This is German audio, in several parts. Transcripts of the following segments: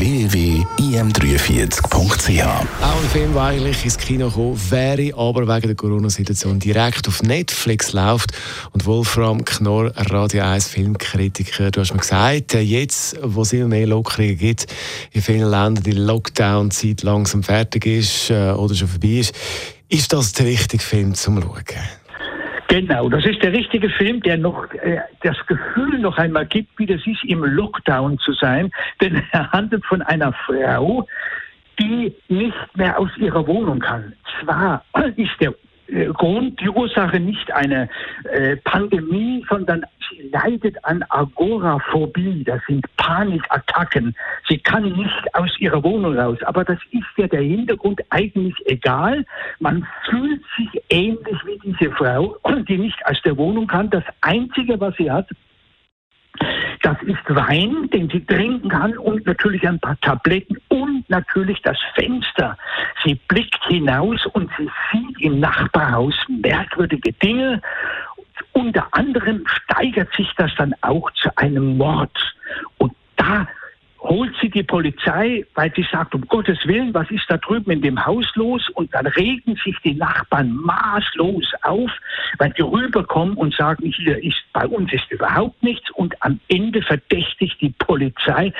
www.im43.ch Auch ein Film, der eigentlich ins Kino kommen wäre, aber wegen der Corona-Situation direkt auf Netflix läuft. Und Wolfram Knorr, Radio 1 Filmkritiker, du hast mir gesagt, jetzt, wo es immer mehr Lockerungen gibt, in vielen Ländern die Lockdown-Zeit langsam fertig ist äh, oder schon vorbei ist, ist das der richtige Film zum Schauen? Genau, das ist der richtige Film, der noch äh, das Gefühl noch einmal gibt, wie das ist, im Lockdown zu sein. Denn er handelt von einer Frau, die nicht mehr aus ihrer Wohnung kann. Zwar ist der Grund, die Ursache nicht eine äh, Pandemie, sondern sie leidet an Agoraphobie. Das sind Panikattacken. Sie kann nicht aus ihrer Wohnung raus. Aber das ist ja der Hintergrund eigentlich egal. Man fühlt sich ähnlich wie diese Frau, die nicht aus der Wohnung kann. Das Einzige, was sie hat, das ist Wein, den sie trinken kann und natürlich ein paar Tabletten und natürlich das Fenster. Sie blickt hinaus und sie sieht im Nachbarhaus merkwürdige Dinge. Unter anderem steigert sich das dann auch zu einem Mord. Und da holt sie die Polizei, weil sie sagt, um Gottes Willen, was ist da drüben in dem Haus los? Und dann regen sich die Nachbarn maßlos auf, weil die rüberkommen und sagen, hier ist, bei uns ist überhaupt nichts. Und am Ende verdächtigt die Polizei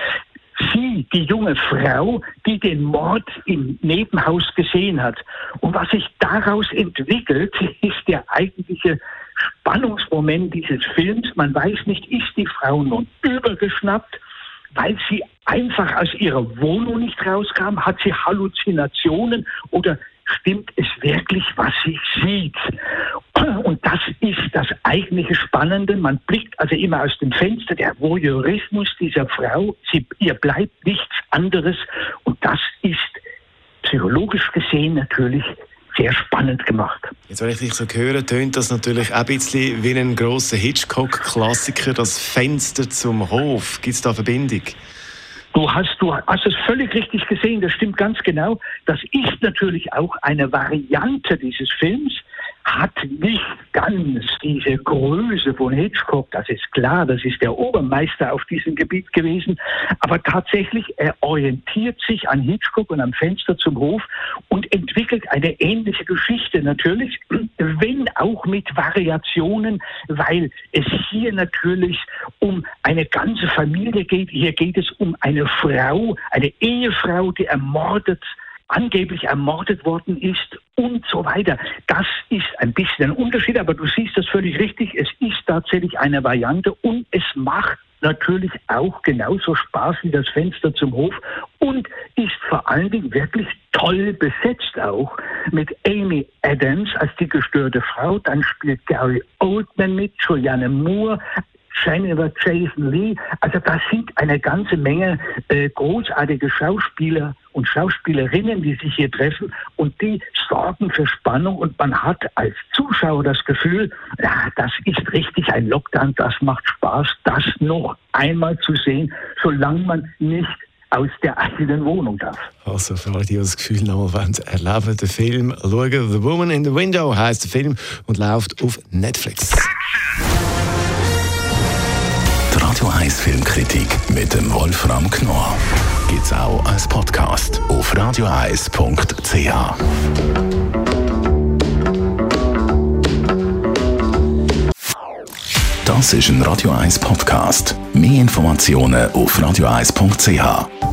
sie, die junge Frau, die den Mord im Nebenhaus gesehen hat. Und was sich daraus entwickelt, ist der eigentliche Spannungsmoment dieses Films. Man weiß nicht, ist die Frau nun übergeschnappt weil sie einfach aus ihrer Wohnung nicht rauskam? Hat sie Halluzinationen oder stimmt es wirklich, was sie sieht? Und das ist das eigentliche Spannende. Man blickt also immer aus dem Fenster, der Voyeurismus dieser Frau, sie, ihr bleibt nichts anderes. Und das ist psychologisch gesehen natürlich sehr spannend gemacht. Jetzt, wenn ich dich so höre, tönt das natürlich ein bisschen wie ein grosser Hitchcock-Klassiker, das Fenster zum Hof. Gibt es da Verbindung? Du hast, du hast es völlig richtig gesehen, das stimmt ganz genau. Das ist natürlich auch eine Variante dieses Films, hat nicht ganz diese Größe von Hitchcock, das ist klar, das ist der Obermeister auf diesem Gebiet gewesen, aber tatsächlich, er orientiert sich an Hitchcock und am Fenster zum Hof und entwickelt eine ähnliche Geschichte natürlich, wenn auch mit Variationen, weil es hier natürlich um eine ganze Familie geht, hier geht es um eine Frau, eine Ehefrau, die ermordet angeblich ermordet worden ist und so weiter. Das ist ein bisschen ein Unterschied, aber du siehst das völlig richtig. Es ist tatsächlich eine Variante und es macht natürlich auch genauso Spaß wie das Fenster zum Hof und ist vor allen Dingen wirklich toll besetzt auch mit Amy Adams als die gestörte Frau. Dann spielt Gary Oldman mit, Julianne Moore, Jennifer Jason Lee. Also da sind eine ganze Menge äh, großartige Schauspieler und Schauspielerinnen, die sich hier treffen und die sorgen für Spannung und man hat als Zuschauer das Gefühl, ja, das ist richtig ein Lockdown, das macht Spaß, das noch einmal zu sehen, solange man nicht aus der eigenen Wohnung darf. Also für alle, die das Gefühl noch wollen, erleben den Film schauen. The Woman in the Window heißt der Film und läuft auf Netflix. Die Radio 1 Filmkritik mit dem Wolfram Knorr gibt es auch als Podcast auf radioeis.ch. Das ist ein Radio 1 Podcast. Mehr Informationen auf radioeis.ch.